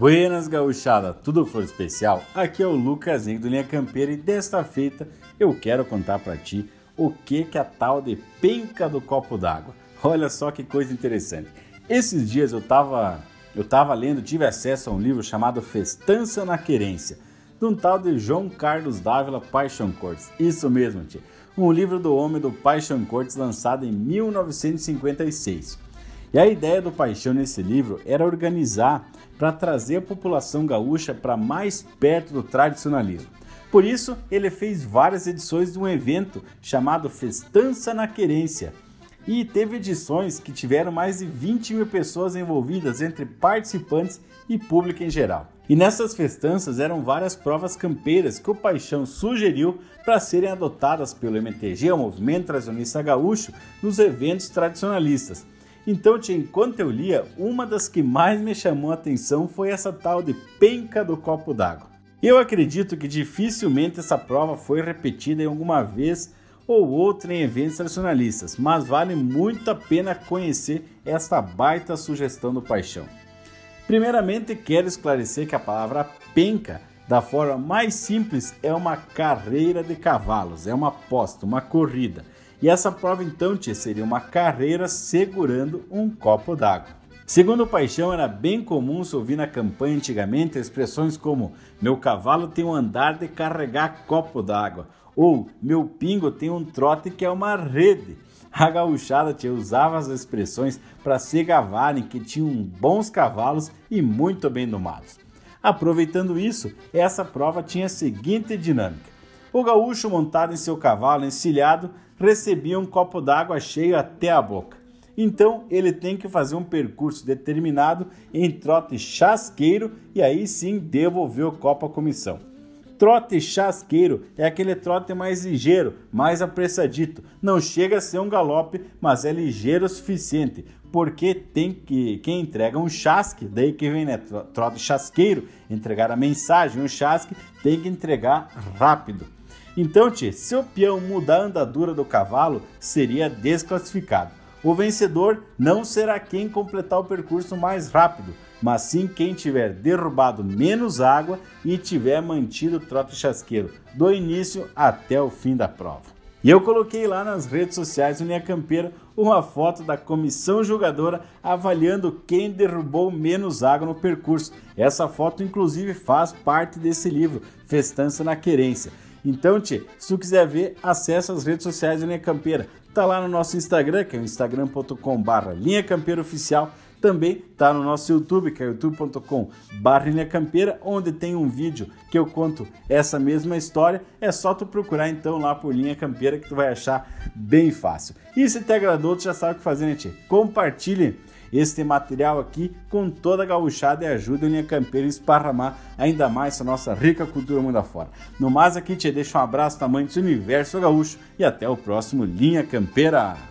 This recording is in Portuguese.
Buenas gauchada, tudo for especial? Aqui é o Lucasinho do Linha Campeira e desta feita eu quero contar para ti o que que a tal de penca do copo d'água. Olha só que coisa interessante. Esses dias eu tava, eu tava lendo, tive acesso a um livro chamado Festança na Querência, de um tal de João Carlos Dávila Paixão Cortes. Isso mesmo, tia. Um livro do homem do Paixão Cortes lançado em 1956. E a ideia do Paixão nesse livro era organizar para trazer a população gaúcha para mais perto do tradicionalismo. Por isso, ele fez várias edições de um evento chamado Festança na Querência. E teve edições que tiveram mais de 20 mil pessoas envolvidas entre participantes e público em geral. E nessas festanças eram várias provas campeiras que o Paixão sugeriu para serem adotadas pelo MTG, o Movimento Tradicionalista Gaúcho, nos eventos tradicionalistas. Então, tia, enquanto eu lia, uma das que mais me chamou a atenção foi essa tal de penca do copo d'água. Eu acredito que dificilmente essa prova foi repetida em alguma vez ou outra em eventos tradicionalistas, mas vale muito a pena conhecer esta baita sugestão do Paixão. Primeiramente, quero esclarecer que a palavra penca, da forma mais simples, é uma carreira de cavalos, é uma aposta, uma corrida. E essa prova então tia, seria uma carreira segurando um copo d'água. Segundo o Paixão, era bem comum se ouvir na campanha antigamente expressões como meu cavalo tem um andar de carregar copo d'água ou meu pingo tem um trote que é uma rede. A gauchada tia, usava as expressões para se gavarem que tinham bons cavalos e muito bem domados. Aproveitando isso, essa prova tinha a seguinte dinâmica. O gaúcho montado em seu cavalo encilhado recebia um copo d'água cheio até a boca. Então ele tem que fazer um percurso determinado em trote chasqueiro e aí sim devolver o copo à comissão. Trote chasqueiro é aquele trote mais ligeiro, mais apressadito. Não chega a ser um galope, mas é ligeiro o suficiente, porque tem que quem entrega um chasque, daí que vem né, trote chasqueiro, entregar a mensagem, um chasque tem que entregar rápido. Então, tchê, se o peão mudar a andadura do cavalo, seria desclassificado. O vencedor não será quem completar o percurso mais rápido, mas sim quem tiver derrubado menos água e tiver mantido o trote chasqueiro do início até o fim da prova. E eu coloquei lá nas redes sociais do Linha Campeira uma foto da comissão julgadora avaliando quem derrubou menos água no percurso. Essa foto, inclusive, faz parte desse livro, Festança na Querência. Então, Tchê, se tu quiser ver, acessa as redes sociais da Linha Campeira. Tá lá no nosso Instagram, que é o instagram.com barra Linha Campeira Oficial. Também tá no nosso YouTube, que é youtube.com barra Linha Campeira, onde tem um vídeo que eu conto essa mesma história. É só tu procurar então lá por Linha Campeira que tu vai achar bem fácil. E se te agradou, tu já sabe o que fazer, né, Tchê? Compartilhe este material aqui com toda a gauchada e ajuda a Linha Campeira a esparramar ainda mais essa nossa rica cultura mundo afora. No mais aqui te deixo um abraço tamanho do universo gaúcho e até o próximo Linha Campeira.